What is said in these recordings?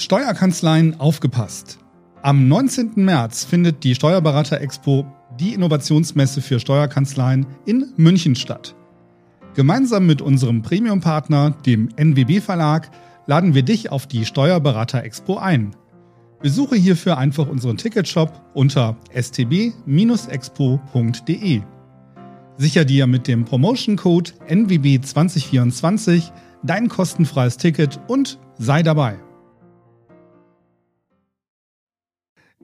Steuerkanzleien aufgepasst. Am 19. März findet die Steuerberater Expo, die Innovationsmesse für Steuerkanzleien, in München statt. Gemeinsam mit unserem Premium-Partner, dem NWB Verlag, laden wir dich auf die Steuerberater Expo ein. Besuche hierfür einfach unseren Ticketshop unter stb-expo.de. Sicher dir mit dem Promotion-Code NWB2024 dein kostenfreies Ticket und sei dabei.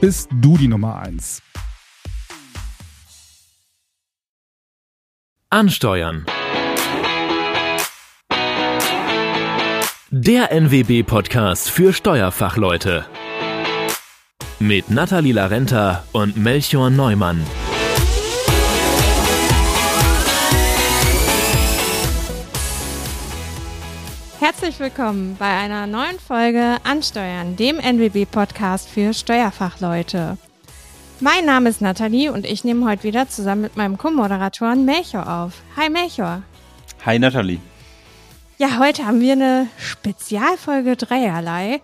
bist du die Nummer 1. Ansteuern. Der NWB-Podcast für Steuerfachleute. Mit Nathalie Larenta und Melchior Neumann. Herzlich willkommen bei einer neuen Folge Ansteuern, dem NWB-Podcast für Steuerfachleute. Mein Name ist Nathalie und ich nehme heute wieder zusammen mit meinem Co-Moderatoren Melchior auf. Hi Melchior. Hi Nathalie. Ja, heute haben wir eine Spezialfolge dreierlei,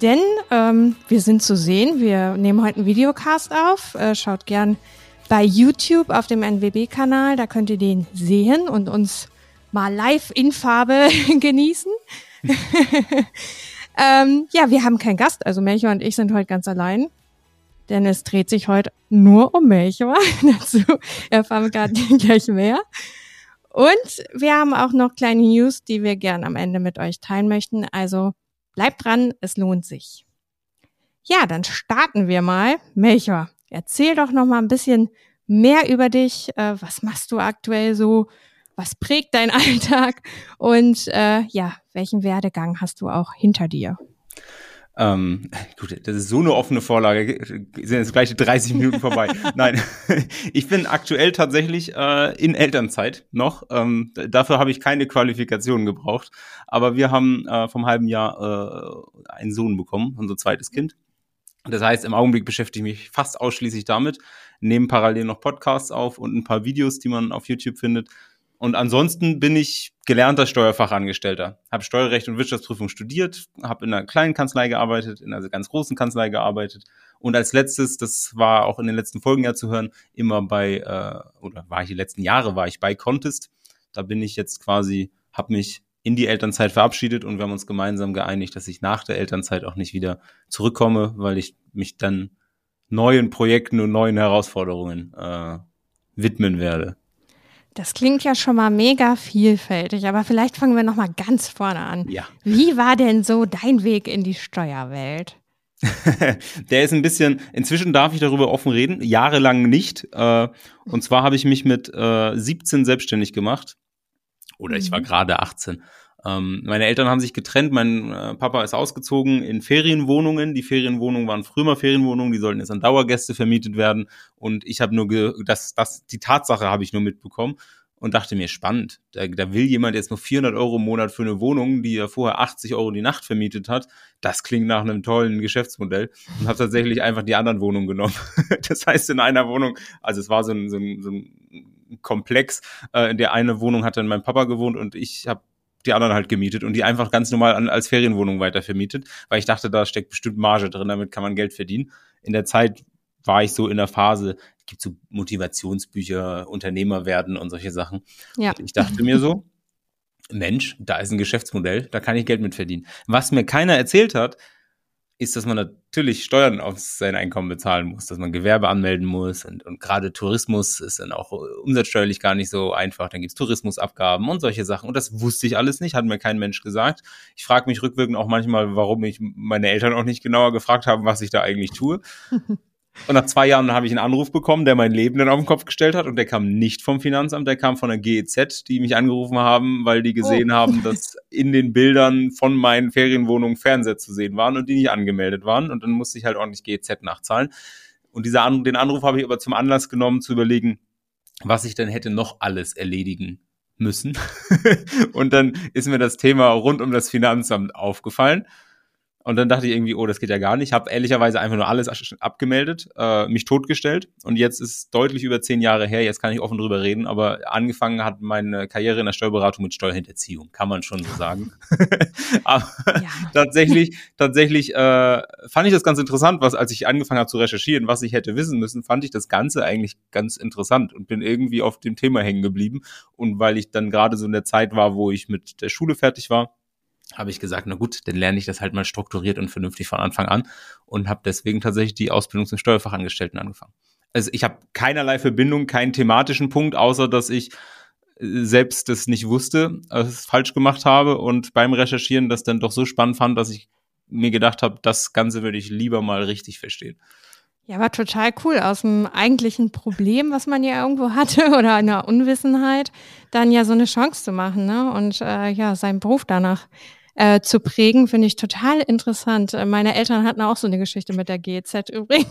denn ähm, wir sind zu sehen. Wir nehmen heute einen Videocast auf. Äh, schaut gern bei YouTube auf dem NWB-Kanal, da könnt ihr den sehen und uns mal live in Farbe genießen. ähm, ja, wir haben keinen Gast, also Melchior und ich sind heute ganz allein. Denn es dreht sich heute nur um Melchior. Dazu erfahren wir gerade gleich mehr. Und wir haben auch noch kleine News, die wir gern am Ende mit euch teilen möchten. Also bleibt dran, es lohnt sich. Ja, dann starten wir mal. Melchior, erzähl doch noch mal ein bisschen mehr über dich. Äh, was machst du aktuell so? Was prägt dein Alltag und äh, ja, welchen Werdegang hast du auch hinter dir? Ähm, gut, das ist so eine offene Vorlage, sind jetzt gleich 30 Minuten vorbei. Nein, ich bin aktuell tatsächlich äh, in Elternzeit noch. Ähm, dafür habe ich keine Qualifikation gebraucht. Aber wir haben äh, vom halben Jahr äh, einen Sohn bekommen, unser zweites Kind. Das heißt, im Augenblick beschäftige ich mich fast ausschließlich damit, nehme parallel noch Podcasts auf und ein paar Videos, die man auf YouTube findet. Und ansonsten bin ich gelernter Steuerfachangestellter. Habe Steuerrecht und Wirtschaftsprüfung studiert, habe in einer kleinen Kanzlei gearbeitet, in einer ganz großen Kanzlei gearbeitet. Und als letztes, das war auch in den letzten Folgen ja zu hören, immer bei, äh, oder war ich die letzten Jahre, war ich bei Contest. Da bin ich jetzt quasi, habe mich in die Elternzeit verabschiedet und wir haben uns gemeinsam geeinigt, dass ich nach der Elternzeit auch nicht wieder zurückkomme, weil ich mich dann neuen Projekten und neuen Herausforderungen äh, widmen werde. Das klingt ja schon mal mega vielfältig, aber vielleicht fangen wir noch mal ganz vorne an. Ja. Wie war denn so dein Weg in die Steuerwelt? Der ist ein bisschen, inzwischen darf ich darüber offen reden, jahrelang nicht. Äh, und zwar habe ich mich mit 17 äh, selbstständig gemacht. Oder ich war mhm. gerade 18. Ähm, meine Eltern haben sich getrennt, mein äh, Papa ist ausgezogen in Ferienwohnungen. Die Ferienwohnungen waren früher Ferienwohnungen, die sollten jetzt an Dauergäste vermietet werden. Und ich habe nur, das, das, die Tatsache habe ich nur mitbekommen und dachte mir, spannend. Da, da will jemand jetzt nur 400 Euro im Monat für eine Wohnung, die er vorher 80 Euro die Nacht vermietet hat. Das klingt nach einem tollen Geschäftsmodell und habe tatsächlich einfach die anderen Wohnungen genommen. das heißt, in einer Wohnung, also es war so ein, so ein, so ein Komplex, äh, in der eine Wohnung hat dann mein Papa gewohnt und ich habe die anderen halt gemietet und die einfach ganz normal an, als Ferienwohnung weiter vermietet, weil ich dachte, da steckt bestimmt Marge drin, damit kann man Geld verdienen. In der Zeit war ich so in der Phase, es gibt so Motivationsbücher, Unternehmer werden und solche Sachen. Ja. Und ich dachte mir so, Mensch, da ist ein Geschäftsmodell, da kann ich Geld mit verdienen. Was mir keiner erzählt hat, ist, dass man natürlich Steuern auf sein Einkommen bezahlen muss, dass man Gewerbe anmelden muss und, und gerade Tourismus ist dann auch umsatzsteuerlich gar nicht so einfach. Dann gibt's Tourismusabgaben und solche Sachen. Und das wusste ich alles nicht, hat mir kein Mensch gesagt. Ich frage mich rückwirkend auch manchmal, warum ich meine Eltern auch nicht genauer gefragt haben, was ich da eigentlich tue. Und nach zwei Jahren habe ich einen Anruf bekommen, der mein Leben dann auf den Kopf gestellt hat. Und der kam nicht vom Finanzamt, der kam von der GEZ, die mich angerufen haben, weil die gesehen oh. haben, dass in den Bildern von meinen Ferienwohnungen Fernseher zu sehen waren und die nicht angemeldet waren. Und dann musste ich halt ordentlich GEZ nachzahlen. Und dieser An den Anruf habe ich aber zum Anlass genommen, zu überlegen, was ich denn hätte noch alles erledigen müssen. und dann ist mir das Thema rund um das Finanzamt aufgefallen. Und dann dachte ich irgendwie, oh, das geht ja gar nicht. Habe ehrlicherweise einfach nur alles abgemeldet, äh, mich totgestellt. Und jetzt ist deutlich über zehn Jahre her, jetzt kann ich offen drüber reden, aber angefangen hat meine Karriere in der Steuerberatung mit Steuerhinterziehung, kann man schon so sagen. aber ja. tatsächlich, tatsächlich äh, fand ich das ganz interessant, was, als ich angefangen habe zu recherchieren, was ich hätte wissen müssen, fand ich das Ganze eigentlich ganz interessant und bin irgendwie auf dem Thema hängen geblieben. Und weil ich dann gerade so in der Zeit war, wo ich mit der Schule fertig war, habe ich gesagt, na gut, dann lerne ich das halt mal strukturiert und vernünftig von Anfang an und habe deswegen tatsächlich die Ausbildung zum Steuerfachangestellten angefangen. Also ich habe keinerlei Verbindung, keinen thematischen Punkt, außer dass ich äh, selbst das nicht wusste, es falsch gemacht habe und beim Recherchieren das dann doch so spannend fand, dass ich mir gedacht habe, das Ganze würde ich lieber mal richtig verstehen. Ja, war total cool. Aus dem eigentlichen Problem, was man ja irgendwo hatte oder einer Unwissenheit, dann ja so eine Chance zu machen ne? und äh, ja, seinen Beruf danach äh, zu prägen, finde ich total interessant. Äh, meine Eltern hatten auch so eine Geschichte mit der GEZ übrigens,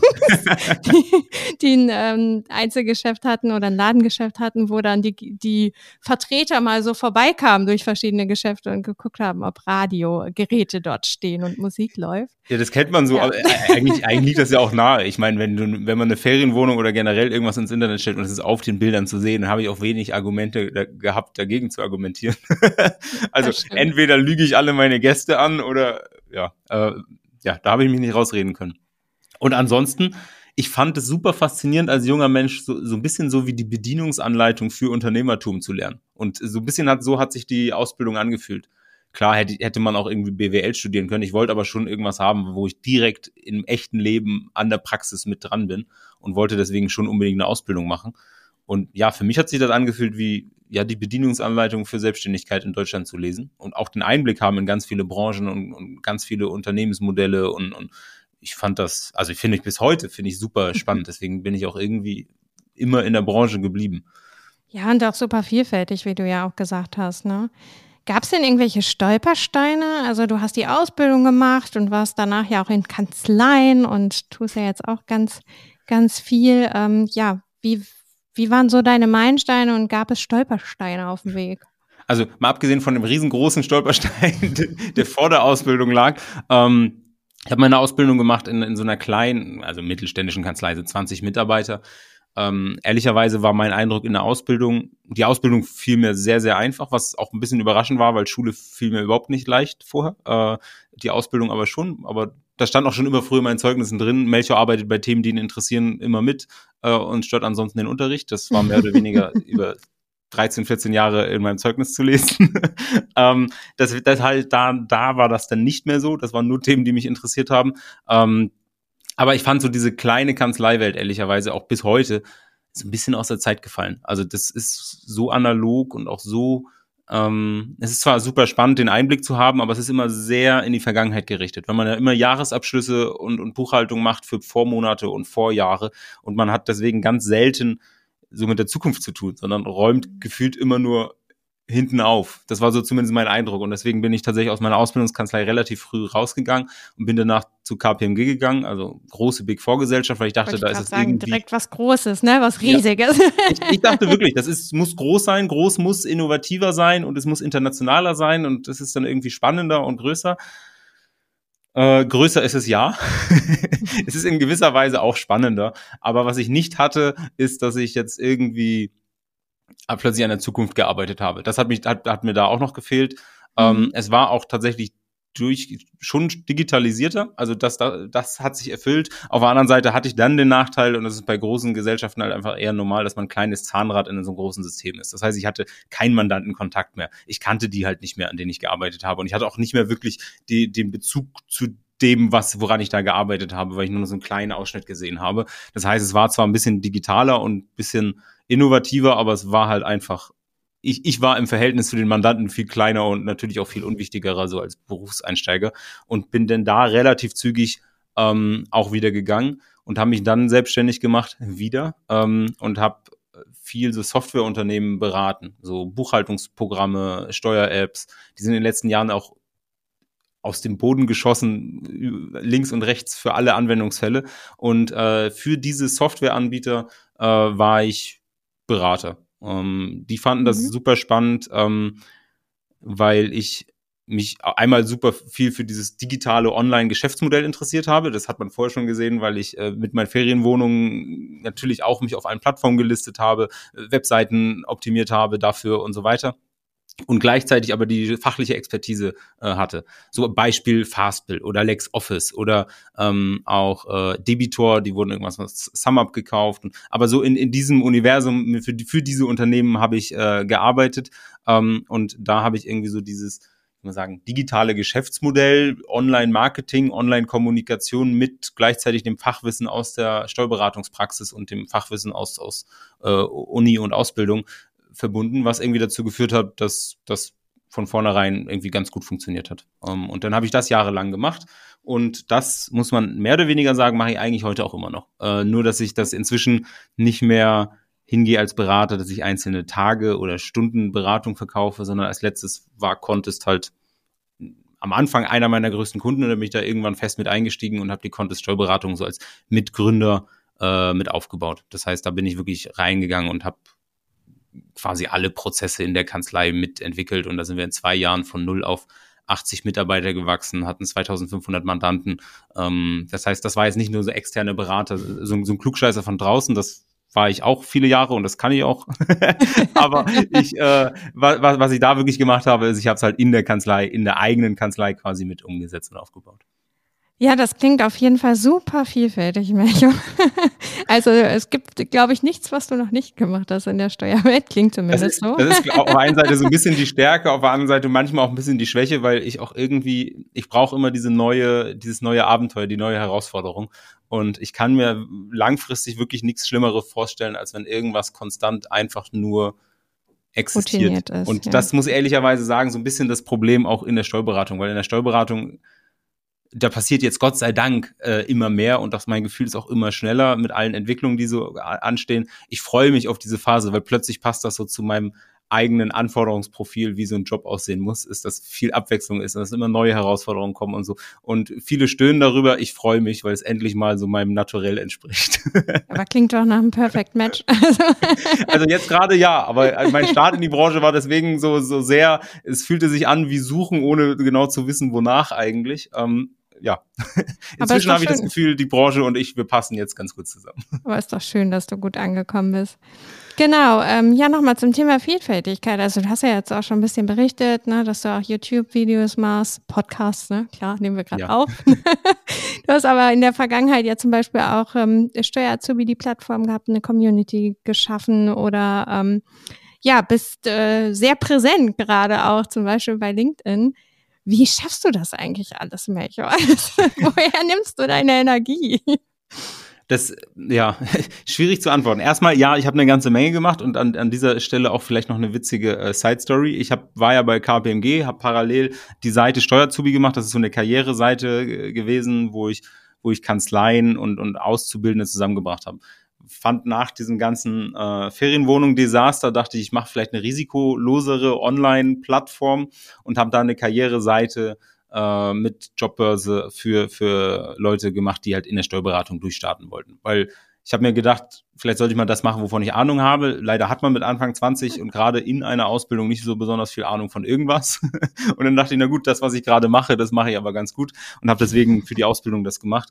die, die ein ähm, Einzelgeschäft hatten oder ein Ladengeschäft hatten, wo dann die, die Vertreter mal so vorbeikamen durch verschiedene Geschäfte und geguckt haben, ob Radiogeräte dort stehen und Musik läuft. Ja, das kennt man so, ja. aber äh, eigentlich, eigentlich liegt das ja auch nahe. Ich meine, wenn du, wenn man eine Ferienwohnung oder generell irgendwas ins Internet stellt und es ist auf den Bildern zu sehen, dann habe ich auch wenig Argumente da, gehabt, dagegen zu argumentieren. also entweder lüge ich alle meine Gäste an oder ja, äh, ja, da habe ich mich nicht rausreden können. Und ansonsten, ich fand es super faszinierend als junger Mensch, so, so ein bisschen so wie die Bedienungsanleitung für Unternehmertum zu lernen. Und so ein bisschen hat, so hat sich die Ausbildung angefühlt. Klar hätte, hätte man auch irgendwie BWL studieren können. Ich wollte aber schon irgendwas haben, wo ich direkt im echten Leben an der Praxis mit dran bin und wollte deswegen schon unbedingt eine Ausbildung machen. Und ja, für mich hat sich das angefühlt wie ja die Bedienungsanleitung für Selbstständigkeit in Deutschland zu lesen und auch den Einblick haben in ganz viele Branchen und, und ganz viele Unternehmensmodelle und, und ich fand das, also ich finde ich bis heute finde ich super spannend. Deswegen bin ich auch irgendwie immer in der Branche geblieben. Ja, und auch super vielfältig, wie du ja auch gesagt hast, ne? Gab es denn irgendwelche Stolpersteine? Also du hast die Ausbildung gemacht und warst danach ja auch in Kanzleien und tust ja jetzt auch ganz, ganz viel. Ähm, ja, wie, wie waren so deine Meilensteine und gab es Stolpersteine auf dem Weg? Also mal abgesehen von dem riesengroßen Stolperstein, der vor der Ausbildung lag, ähm, ich habe meine Ausbildung gemacht in, in so einer kleinen, also mittelständischen Kanzlei, so 20 Mitarbeiter. Ähm, ehrlicherweise war mein Eindruck in der Ausbildung, die Ausbildung fiel mir sehr, sehr einfach, was auch ein bisschen überraschend war, weil Schule fiel mir überhaupt nicht leicht vorher. Äh, die Ausbildung aber schon, aber da stand auch schon immer früher in meinen Zeugnissen drin, Melchior arbeitet bei Themen, die ihn interessieren, immer mit äh, und stört ansonsten den Unterricht. Das war mehr oder weniger über 13, 14 Jahre in meinem Zeugnis zu lesen. ähm, das, das halt da, da war das dann nicht mehr so. Das waren nur Themen, die mich interessiert haben. Ähm, aber ich fand so diese kleine Kanzleiwelt ehrlicherweise auch bis heute so ein bisschen aus der Zeit gefallen. Also das ist so analog und auch so, ähm, es ist zwar super spannend, den Einblick zu haben, aber es ist immer sehr in die Vergangenheit gerichtet. Wenn man ja immer Jahresabschlüsse und, und Buchhaltung macht für Vormonate und Vorjahre und man hat deswegen ganz selten so mit der Zukunft zu tun, sondern räumt gefühlt immer nur hinten auf. Das war so zumindest mein Eindruck. Und deswegen bin ich tatsächlich aus meiner Ausbildungskanzlei relativ früh rausgegangen und bin danach zu KPMG gegangen, also große Big Four Gesellschaft, weil ich dachte, ich da ist es sagen, irgendwie direkt was Großes, ne, was Riesiges. Ja. Ich, ich, dachte wirklich, das ist muss groß sein, groß muss innovativer sein und es muss internationaler sein und es ist dann irgendwie spannender und größer. Äh, größer ist es ja. es ist in gewisser Weise auch spannender. Aber was ich nicht hatte, ist, dass ich jetzt irgendwie plötzlich an der Zukunft gearbeitet habe. Das hat mich, hat, hat mir da auch noch gefehlt. Mhm. Ähm, es war auch tatsächlich durch schon digitalisierter, also das, das hat sich erfüllt. Auf der anderen Seite hatte ich dann den Nachteil, und das ist bei großen Gesellschaften halt einfach eher normal, dass man ein kleines Zahnrad in so einem großen System ist. Das heißt, ich hatte keinen Mandantenkontakt mehr. Ich kannte die halt nicht mehr, an denen ich gearbeitet habe. Und ich hatte auch nicht mehr wirklich die, den Bezug zu dem, was, woran ich da gearbeitet habe, weil ich nur so einen kleinen Ausschnitt gesehen habe. Das heißt, es war zwar ein bisschen digitaler und ein bisschen innovativer, aber es war halt einfach, ich, ich war im Verhältnis zu den Mandanten viel kleiner und natürlich auch viel unwichtiger, so als Berufseinsteiger und bin denn da relativ zügig ähm, auch wieder gegangen und habe mich dann selbstständig gemacht, wieder, ähm, und habe viel so Softwareunternehmen beraten, so Buchhaltungsprogramme, Steuer-Apps. Die sind in den letzten Jahren auch aus dem Boden geschossen, links und rechts für alle Anwendungsfälle. Und äh, für diese Softwareanbieter äh, war ich Berater. Ähm, die fanden das mhm. super spannend, ähm, weil ich mich einmal super viel für dieses digitale Online-Geschäftsmodell interessiert habe. Das hat man vorher schon gesehen, weil ich äh, mit meinen Ferienwohnungen natürlich auch mich auf allen Plattformen gelistet habe, Webseiten optimiert habe dafür und so weiter und gleichzeitig aber die fachliche Expertise äh, hatte. So Beispiel Fastbill oder LexOffice oder ähm, auch äh, Debitor, die wurden irgendwas was SumUp gekauft. Und, aber so in, in diesem Universum für, für diese Unternehmen habe ich äh, gearbeitet ähm, und da habe ich irgendwie so dieses ich muss sagen, digitale Geschäftsmodell, Online-Marketing, Online-Kommunikation mit gleichzeitig dem Fachwissen aus der Steuerberatungspraxis und dem Fachwissen aus, aus äh, Uni und Ausbildung verbunden, was irgendwie dazu geführt hat, dass das von vornherein irgendwie ganz gut funktioniert hat. Um, ähm, und dann habe ich das jahrelang gemacht. Und das muss man mehr oder weniger sagen, mache ich eigentlich heute auch immer noch. Äh, nur, dass ich das inzwischen nicht mehr hingehe als Berater, dass ich einzelne Tage oder Stunden Beratung verkaufe, sondern als letztes war Contest halt am Anfang einer meiner größten Kunden und da bin ich da irgendwann fest mit eingestiegen und habe die Contest Steuerberatung so als Mitgründer äh, mit aufgebaut. Das heißt, da bin ich wirklich reingegangen und habe quasi alle Prozesse in der Kanzlei mitentwickelt und da sind wir in zwei Jahren von null auf 80 Mitarbeiter gewachsen, hatten 2500 Mandanten. Ähm, das heißt, das war jetzt nicht nur so externe Berater, so, so ein Klugscheißer von draußen, das war ich auch viele Jahre und das kann ich auch. Aber ich, äh, was, was ich da wirklich gemacht habe, ist, ich habe es halt in der Kanzlei, in der eigenen Kanzlei quasi mit umgesetzt und aufgebaut. Ja, das klingt auf jeden Fall super vielfältig, Melchior. also es gibt, glaube ich, nichts, was du noch nicht gemacht hast in der Steuerwelt. Klingt zumindest das ist, so. Das ist auf der einen Seite so ein bisschen die Stärke, auf der anderen Seite manchmal auch ein bisschen die Schwäche, weil ich auch irgendwie, ich brauche immer diese neue, dieses neue Abenteuer, die neue Herausforderung. Und ich kann mir langfristig wirklich nichts Schlimmeres vorstellen, als wenn irgendwas konstant einfach nur existiert. Ist, und ja. das muss ehrlicherweise sagen, so ein bisschen das Problem auch in der Steuerberatung, weil in der Steuerberatung da passiert jetzt Gott sei Dank äh, immer mehr und das mein Gefühl ist auch immer schneller mit allen Entwicklungen, die so anstehen. Ich freue mich auf diese Phase, weil plötzlich passt das so zu meinem eigenen Anforderungsprofil, wie so ein Job aussehen muss, ist, dass viel Abwechslung ist, dass immer neue Herausforderungen kommen und so. Und viele stöhnen darüber. Ich freue mich, weil es endlich mal so meinem Naturell entspricht. Aber klingt doch nach einem Perfect Match. also jetzt gerade ja, aber mein Start in die Branche war deswegen so, so sehr, es fühlte sich an wie Suchen, ohne genau zu wissen, wonach eigentlich. Ähm, ja, inzwischen habe ich das Gefühl, die Branche und ich, wir passen jetzt ganz gut zusammen. Aber ist doch schön, dass du gut angekommen bist. Genau, ähm, ja, nochmal zum Thema Vielfältigkeit. Also du hast ja jetzt auch schon ein bisschen berichtet, ne, dass du auch YouTube-Videos machst, Podcasts, ne? Klar, nehmen wir gerade ja. auf. du hast aber in der Vergangenheit ja zum Beispiel auch ähm, Steuer-Azubi die Plattform gehabt, eine Community geschaffen oder ähm, ja, bist äh, sehr präsent gerade auch zum Beispiel bei LinkedIn. Wie schaffst du das eigentlich alles, Melchior? Woher nimmst du deine Energie? Das, ja, schwierig zu antworten. Erstmal, ja, ich habe eine ganze Menge gemacht und an, an dieser Stelle auch vielleicht noch eine witzige äh, Side-Story. Ich hab, war ja bei KPMG, habe parallel die Seite Steuerzubi gemacht. Das ist so eine Karriereseite äh, gewesen, wo ich, wo ich Kanzleien und, und Auszubildende zusammengebracht habe fand nach diesem ganzen äh, Ferienwohnung-Desaster, dachte ich, ich mache vielleicht eine risikolosere Online-Plattform und habe da eine Karriereseite äh, mit Jobbörse für, für Leute gemacht, die halt in der Steuerberatung durchstarten wollten. Weil ich habe mir gedacht, vielleicht sollte ich mal das machen, wovon ich Ahnung habe. Leider hat man mit Anfang 20 und gerade in einer Ausbildung nicht so besonders viel Ahnung von irgendwas. und dann dachte ich, na gut, das, was ich gerade mache, das mache ich aber ganz gut und habe deswegen für die Ausbildung das gemacht.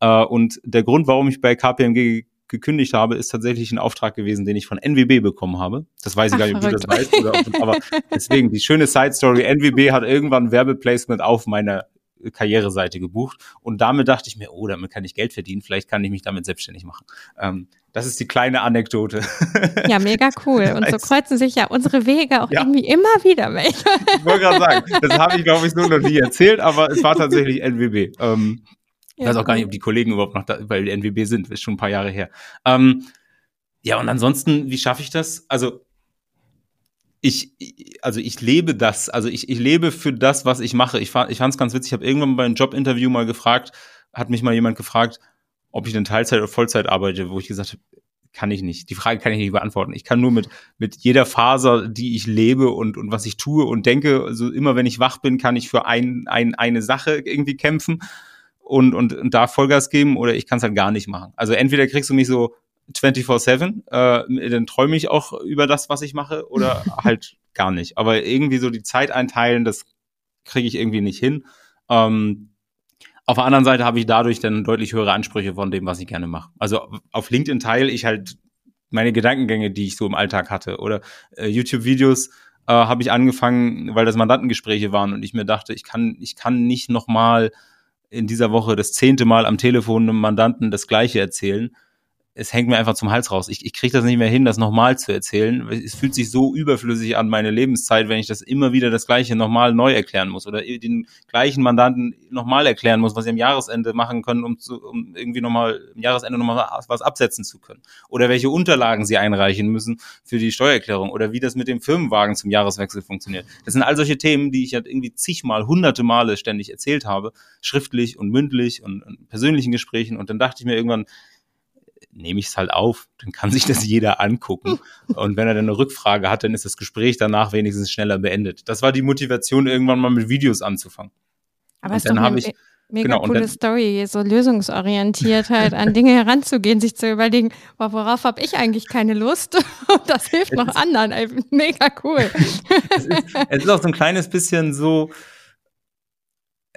Äh, und der Grund, warum ich bei KPMG gekündigt habe, ist tatsächlich ein Auftrag gewesen, den ich von NWB bekommen habe. Das weiß ich Ach, gar nicht, ob du das weißt. Oder, aber deswegen, die schöne Side Story. NWB hat irgendwann Werbeplacement auf meiner Karriereseite gebucht und damit dachte ich mir, oh, damit kann ich Geld verdienen, vielleicht kann ich mich damit selbstständig machen. Ähm, das ist die kleine Anekdote. Ja, mega cool. Und so kreuzen sich ja unsere Wege auch ja. irgendwie immer wieder welche. Ich wollte gerade sagen, das habe ich, glaube ich, so noch nie erzählt, aber es war tatsächlich NWB. Ähm, ich weiß auch gar nicht, ob die Kollegen überhaupt noch da, weil die NWB sind, ist schon ein paar Jahre her. Ähm, ja, und ansonsten, wie schaffe ich das? Also, ich, also ich lebe das, also ich, ich lebe für das, was ich mache. Ich, ich fand es ganz witzig, ich habe irgendwann bei einem Jobinterview mal gefragt, hat mich mal jemand gefragt, ob ich denn Teilzeit oder Vollzeit arbeite, wo ich gesagt habe, kann ich nicht. Die Frage kann ich nicht beantworten. Ich kann nur mit, mit jeder Faser, die ich lebe und, und was ich tue und denke, also immer wenn ich wach bin, kann ich für ein, ein, eine Sache irgendwie kämpfen und, und, und da Vollgas geben oder ich kann es halt gar nicht machen. Also entweder kriegst du mich so 24-7, äh, dann träume ich auch über das, was ich mache oder halt gar nicht. Aber irgendwie so die Zeit einteilen, das kriege ich irgendwie nicht hin. Ähm, auf der anderen Seite habe ich dadurch dann deutlich höhere Ansprüche von dem, was ich gerne mache. Also auf LinkedIn teile ich halt meine Gedankengänge, die ich so im Alltag hatte. Oder äh, YouTube-Videos äh, habe ich angefangen, weil das Mandantengespräche waren und ich mir dachte, ich kann, ich kann nicht nochmal in dieser Woche das zehnte Mal am Telefon einem Mandanten das Gleiche erzählen es hängt mir einfach zum Hals raus. Ich, ich kriege das nicht mehr hin, das nochmal zu erzählen. Es fühlt sich so überflüssig an meine Lebenszeit, wenn ich das immer wieder das Gleiche nochmal neu erklären muss oder den gleichen Mandanten nochmal erklären muss, was sie am Jahresende machen können, um, zu, um irgendwie nochmal im Jahresende nochmal was absetzen zu können. Oder welche Unterlagen sie einreichen müssen für die Steuererklärung oder wie das mit dem Firmenwagen zum Jahreswechsel funktioniert. Das sind all solche Themen, die ich halt irgendwie zigmal, hunderte Male ständig erzählt habe, schriftlich und mündlich und, und persönlichen Gesprächen. Und dann dachte ich mir irgendwann, nehme ich es halt auf, dann kann sich das jeder angucken. Und wenn er dann eine Rückfrage hat, dann ist das Gespräch danach wenigstens schneller beendet. Das war die Motivation, irgendwann mal mit Videos anzufangen. Aber es ist doch eine ich, mega genau, coole dann, Story, so lösungsorientiert halt an Dinge heranzugehen, sich zu überlegen, worauf habe ich eigentlich keine Lust? Und das hilft noch anderen. Mega cool. es, ist, es ist auch so ein kleines bisschen so,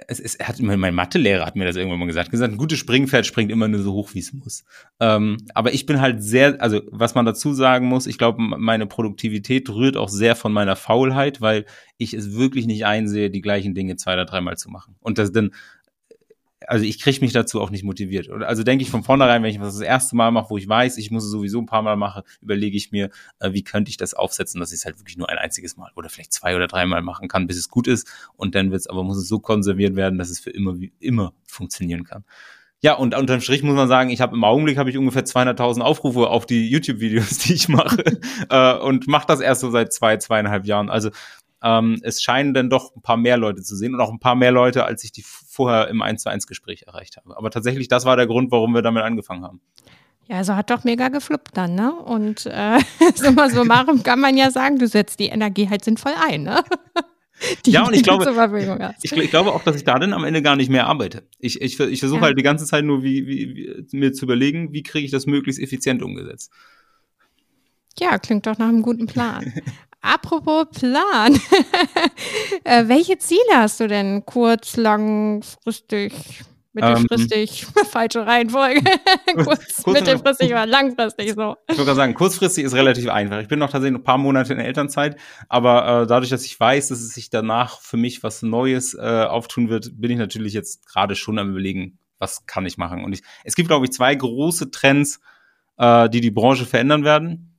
es, es hat mein Mathelehrer hat mir das irgendwann mal gesagt, gesagt, ein gutes Springpferd springt immer nur so hoch, wie es muss. Ähm, aber ich bin halt sehr, also was man dazu sagen muss, ich glaube, meine Produktivität rührt auch sehr von meiner Faulheit, weil ich es wirklich nicht einsehe, die gleichen Dinge zwei oder dreimal zu machen. Und das dann also ich kriege mich dazu auch nicht motiviert. Also denke ich von vornherein, wenn ich was das erste Mal mache, wo ich weiß, ich muss es sowieso ein paar Mal machen, überlege ich mir, äh, wie könnte ich das aufsetzen, dass ich es halt wirklich nur ein einziges Mal oder vielleicht zwei oder dreimal machen kann, bis es gut ist. Und dann wird es aber muss es so konserviert werden, dass es für immer wie immer funktionieren kann. Ja, und unterm Strich muss man sagen, ich habe im Augenblick habe ich ungefähr 200.000 Aufrufe auf die YouTube-Videos, die ich mache äh, und mache das erst so seit zwei, zweieinhalb Jahren. Also ähm, es scheinen dann doch ein paar mehr Leute zu sehen und auch ein paar mehr Leute, als ich die vorher im 1 zu 1 Gespräch erreicht habe. Aber tatsächlich, das war der Grund, warum wir damit angefangen haben. Ja, also hat doch mega gefluppt dann, ne? Und äh, so mal so machen kann man ja sagen, du setzt die Energie halt sinnvoll ein, ne? Die, ja, und ich glaube, ich, ich, glaube auch, dass ich da dann am Ende gar nicht mehr arbeite. Ich, ich, ich versuche ja. halt die ganze Zeit nur wie, wie, wie, mir zu überlegen, wie kriege ich das möglichst effizient umgesetzt. Ja, klingt doch nach einem guten Plan. Apropos Plan. äh, welche Ziele hast du denn kurz, langfristig, mittelfristig? Ähm, falsche Reihenfolge. kurz, mittelfristig oder langfristig so. Ich würde sagen, kurzfristig ist relativ einfach. Ich bin noch tatsächlich ein paar Monate in der Elternzeit, aber äh, dadurch, dass ich weiß, dass es sich danach für mich was Neues äh, auftun wird, bin ich natürlich jetzt gerade schon am überlegen, was kann ich machen. Und ich, es gibt, glaube ich, zwei große Trends, äh, die die Branche verändern werden.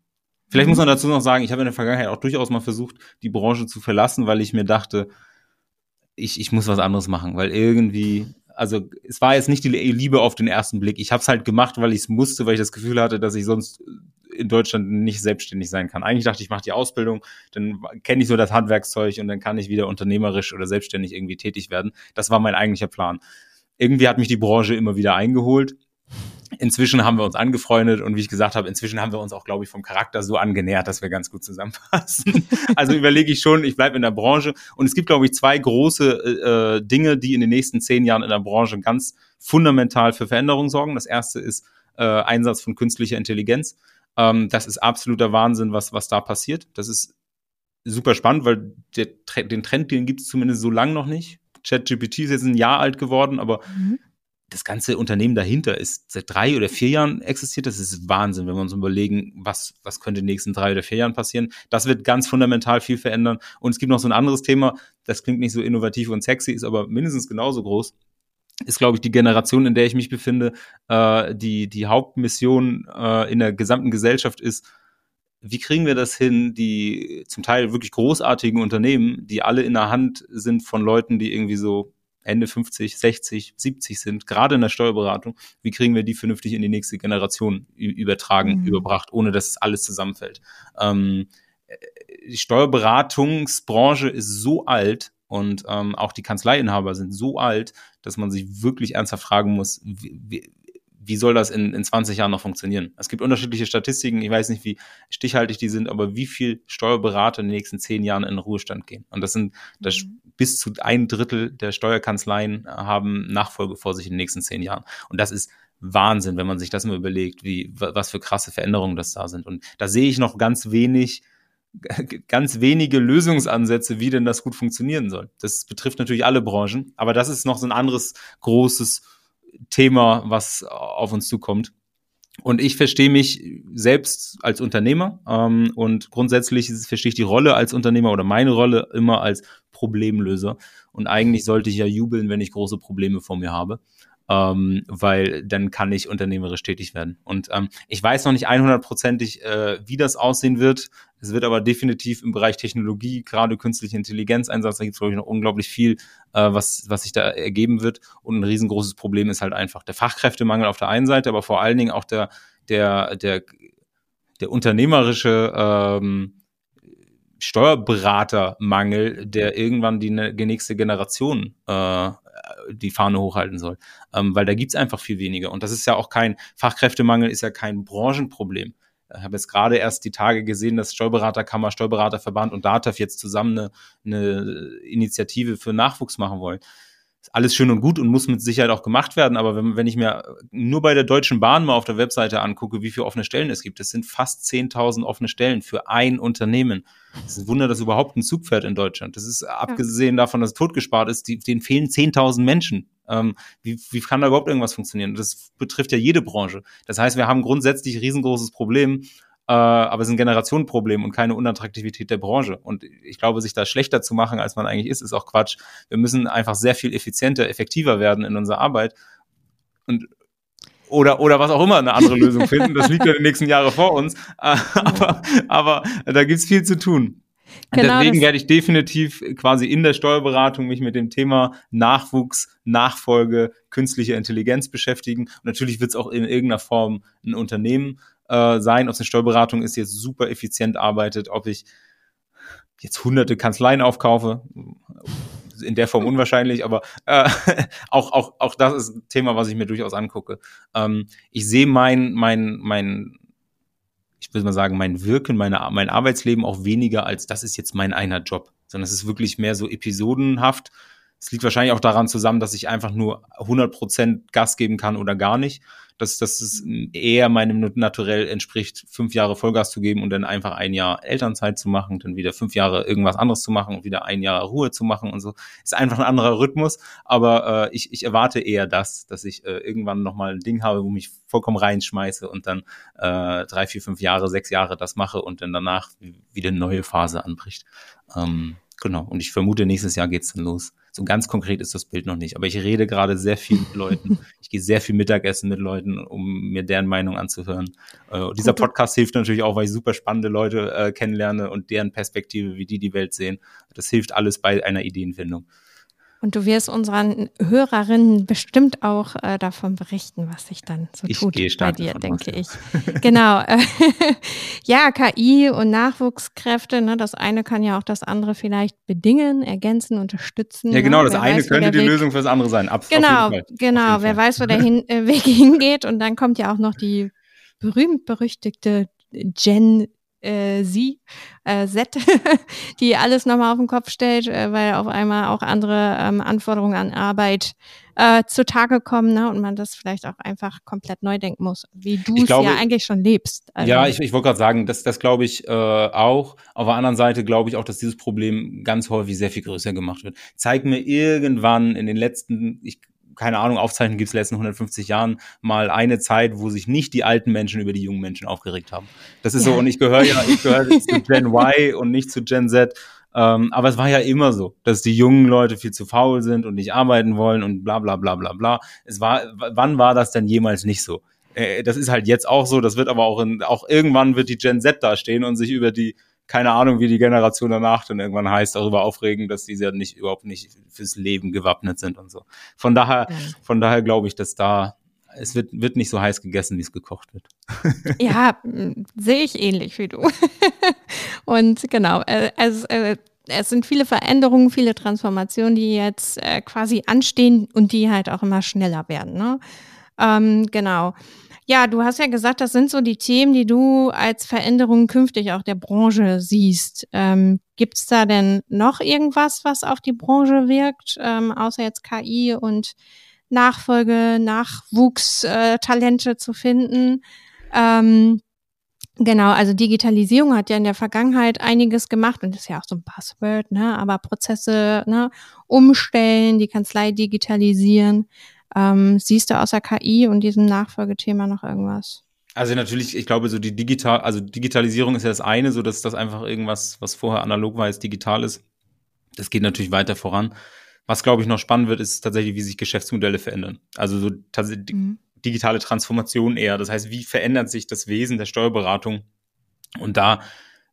Vielleicht muss mhm. man dazu noch sagen, ich habe in der Vergangenheit auch durchaus mal versucht, die Branche zu verlassen, weil ich mir dachte, ich, ich muss was anderes machen, weil irgendwie, also es war jetzt nicht die Liebe auf den ersten Blick. Ich habe es halt gemacht, weil ich es musste, weil ich das Gefühl hatte, dass ich sonst in Deutschland nicht selbstständig sein kann. Eigentlich dachte ich, ich mache die Ausbildung, dann kenne ich so das Handwerkszeug und dann kann ich wieder unternehmerisch oder selbstständig irgendwie tätig werden. Das war mein eigentlicher Plan. Irgendwie hat mich die Branche immer wieder eingeholt Inzwischen haben wir uns angefreundet und wie ich gesagt habe, inzwischen haben wir uns auch, glaube ich, vom Charakter so angenähert, dass wir ganz gut zusammenpassen. also überlege ich schon, ich bleibe in der Branche und es gibt, glaube ich, zwei große äh, Dinge, die in den nächsten zehn Jahren in der Branche ganz fundamental für Veränderung sorgen. Das erste ist äh, Einsatz von künstlicher Intelligenz. Ähm, das ist absoluter Wahnsinn, was, was da passiert. Das ist super spannend, weil der, den Trend, den gibt es zumindest so lang noch nicht. ChatGPT ist jetzt ein Jahr alt geworden, aber mhm das ganze Unternehmen dahinter ist seit drei oder vier Jahren existiert. Das ist Wahnsinn, wenn wir uns überlegen, was, was könnte in den nächsten drei oder vier Jahren passieren. Das wird ganz fundamental viel verändern. Und es gibt noch so ein anderes Thema, das klingt nicht so innovativ und sexy, ist aber mindestens genauso groß. Ist, glaube ich, die Generation, in der ich mich befinde, äh, die, die Hauptmission äh, in der gesamten Gesellschaft ist, wie kriegen wir das hin, die zum Teil wirklich großartigen Unternehmen, die alle in der Hand sind von Leuten, die irgendwie so Ende 50, 60, 70 sind, gerade in der Steuerberatung, wie kriegen wir die vernünftig in die nächste Generation übertragen, mhm. überbracht, ohne dass alles zusammenfällt. Ähm, die Steuerberatungsbranche ist so alt, Und ähm, auch die Kanzleiinhaber sind so alt, dass man sich wirklich ernsthaft fragen muss, wie, wie soll das in, in 20 Jahren noch funktionieren? Es gibt unterschiedliche Statistiken, ich weiß nicht, wie stichhaltig die sind, aber wie viel Steuerberater in den nächsten zehn Jahren in den Ruhestand gehen. Und das sind das mhm. bis zu ein Drittel der Steuerkanzleien haben Nachfolge vor sich in den nächsten zehn Jahren. Und das ist Wahnsinn, wenn man sich das mal überlegt, wie, was für krasse Veränderungen das da sind. Und da sehe ich noch ganz wenig, ganz wenige Lösungsansätze, wie denn das gut funktionieren soll. Das betrifft natürlich alle Branchen, aber das ist noch so ein anderes großes Thema, was auf uns zukommt. Und ich verstehe mich selbst als Unternehmer ähm, und grundsätzlich verstehe ich die Rolle als Unternehmer oder meine Rolle immer als Problemlöser. Und eigentlich sollte ich ja jubeln, wenn ich große Probleme vor mir habe ähm, weil dann kann ich unternehmerisch tätig werden. Und ähm, ich weiß noch nicht 100%ig, äh, wie das aussehen wird. Es wird aber definitiv im Bereich Technologie, gerade künstliche Intelligenzeinsatz, da gibt es, glaube ich, noch unglaublich viel, äh, was, was sich da ergeben wird. Und ein riesengroßes Problem ist halt einfach der Fachkräftemangel auf der einen Seite, aber vor allen Dingen auch der, der, der, der unternehmerische ähm, Steuerberatermangel, der irgendwann die, ne, die nächste Generation äh, die Fahne hochhalten soll. Ähm, weil da gibt's einfach viel weniger. Und das ist ja auch kein Fachkräftemangel, ist ja kein Branchenproblem. Ich habe jetzt gerade erst die Tage gesehen, dass Steuerberaterkammer, Steuerberaterverband und DATEV jetzt zusammen eine, eine Initiative für Nachwuchs machen wollen ist alles schön und gut und muss mit Sicherheit auch gemacht werden. Aber wenn, wenn ich mir nur bei der Deutschen Bahn mal auf der Webseite angucke, wie viele offene Stellen es gibt, es sind fast 10.000 offene Stellen für ein Unternehmen. Es ist ein Wunder, dass überhaupt ein Zug fährt in Deutschland. Das ist abgesehen davon, dass es totgespart ist, die, denen fehlen 10.000 Menschen. Ähm, wie, wie kann da überhaupt irgendwas funktionieren? Das betrifft ja jede Branche. Das heißt, wir haben grundsätzlich ein riesengroßes Problem äh, aber es ist ein Generationenproblem und keine Unattraktivität der Branche. Und ich glaube, sich da schlechter zu machen, als man eigentlich ist, ist auch Quatsch. Wir müssen einfach sehr viel effizienter, effektiver werden in unserer Arbeit. Und oder, oder was auch immer eine andere Lösung finden. Das liegt ja die nächsten Jahre vor uns. aber, aber da gibt's viel zu tun. Genau, deswegen werde ich definitiv quasi in der Steuerberatung mich mit dem Thema Nachwuchs, Nachfolge, künstliche Intelligenz beschäftigen. Und natürlich wird es auch in irgendeiner Form ein Unternehmen äh, sein, ob es eine Steuerberatung ist, die jetzt super effizient arbeitet, ob ich jetzt hunderte Kanzleien aufkaufe, in der Form unwahrscheinlich, aber äh, auch, auch, auch das ist ein Thema, was ich mir durchaus angucke. Ähm, ich sehe mein, mein, mein, ich würde mal sagen, mein Wirken, meine, mein Arbeitsleben auch weniger als das ist jetzt mein einer Job, sondern es ist wirklich mehr so episodenhaft. Es liegt wahrscheinlich auch daran zusammen, dass ich einfach nur 100% Gas geben kann oder gar nicht dass, dass es eher meinem Naturell entspricht, fünf Jahre Vollgas zu geben und dann einfach ein Jahr Elternzeit zu machen, dann wieder fünf Jahre irgendwas anderes zu machen und wieder ein Jahr Ruhe zu machen und so. Ist einfach ein anderer Rhythmus, aber äh, ich, ich erwarte eher das, dass ich äh, irgendwann nochmal ein Ding habe, wo mich vollkommen reinschmeiße und dann äh, drei, vier, fünf Jahre, sechs Jahre das mache und dann danach wieder eine neue Phase anbricht. Ähm, genau. Und ich vermute, nächstes Jahr geht's dann los. So ganz konkret ist das Bild noch nicht. Aber ich rede gerade sehr viel mit Leuten. Ich gehe sehr viel Mittagessen mit Leuten, um mir deren Meinung anzuhören. Äh, dieser Podcast hilft natürlich auch, weil ich super spannende Leute äh, kennenlerne und deren Perspektive, wie die die Welt sehen. Das hilft alles bei einer Ideenfindung. Und du wirst unseren Hörerinnen bestimmt auch äh, davon berichten, was sich dann so ich tut bei dir, denke ich. genau. ja, KI und Nachwuchskräfte, ne, das eine kann ja auch das andere vielleicht bedingen, ergänzen, unterstützen. Ja, genau, ne? das wer eine weiß, könnte die Weg, Lösung fürs andere sein. Absolut. Genau, genau. Wer weiß, wo der hin, äh, Weg hingeht. Und dann kommt ja auch noch die berühmt-berüchtigte Gen äh, sie, äh, Z, die alles nochmal auf den Kopf stellt, äh, weil auf einmal auch andere ähm, Anforderungen an Arbeit äh, zutage kommen ne? und man das vielleicht auch einfach komplett neu denken muss, wie du es ja eigentlich schon lebst. Also. Ja, ich, ich wollte gerade sagen, das, das glaube ich äh, auch. Auf der anderen Seite glaube ich auch, dass dieses Problem ganz häufig sehr viel größer gemacht wird. Zeig mir irgendwann in den letzten, ich keine Ahnung, Aufzeichnungen gibt es letzten 150 Jahren mal eine Zeit, wo sich nicht die alten Menschen über die jungen Menschen aufgeregt haben. Das ist ja. so, und ich gehöre ja, ich gehöre zu Gen Y und nicht zu Gen Z. Ähm, aber es war ja immer so, dass die jungen Leute viel zu faul sind und nicht arbeiten wollen und bla bla bla bla bla. Es war, wann war das denn jemals nicht so? Äh, das ist halt jetzt auch so, das wird aber auch in, auch irgendwann wird die Gen Z da stehen und sich über die keine Ahnung, wie die Generation danach dann irgendwann heißt, darüber aufregen, dass diese ja nicht überhaupt nicht fürs Leben gewappnet sind und so. Von daher, ja. von daher glaube ich, dass da es wird, wird nicht so heiß gegessen, wie es gekocht wird. ja, sehe ich ähnlich wie du. und genau, äh, also, äh, es sind viele Veränderungen, viele Transformationen, die jetzt äh, quasi anstehen und die halt auch immer schneller werden. Ne? Ähm, genau. Ja, du hast ja gesagt, das sind so die Themen, die du als Veränderungen künftig auch der Branche siehst. Ähm, Gibt es da denn noch irgendwas, was auf die Branche wirkt, ähm, außer jetzt KI und Nachfolge, Nachwuchs, äh, Talente zu finden? Ähm, Genau, also Digitalisierung hat ja in der Vergangenheit einiges gemacht und ist ja auch so ein Buzzword, ne? Aber Prozesse ne, umstellen, die Kanzlei digitalisieren. Ähm, siehst du außer KI und diesem Nachfolgethema noch irgendwas? Also natürlich, ich glaube, so die digital, also Digitalisierung ist ja das eine, so dass das einfach irgendwas, was vorher analog war, jetzt digital ist. Das geht natürlich weiter voran. Was, glaube ich, noch spannend wird, ist tatsächlich, wie sich Geschäftsmodelle verändern. Also so tatsächlich mhm. digitale Transformation eher. Das heißt, wie verändert sich das Wesen der Steuerberatung? Und da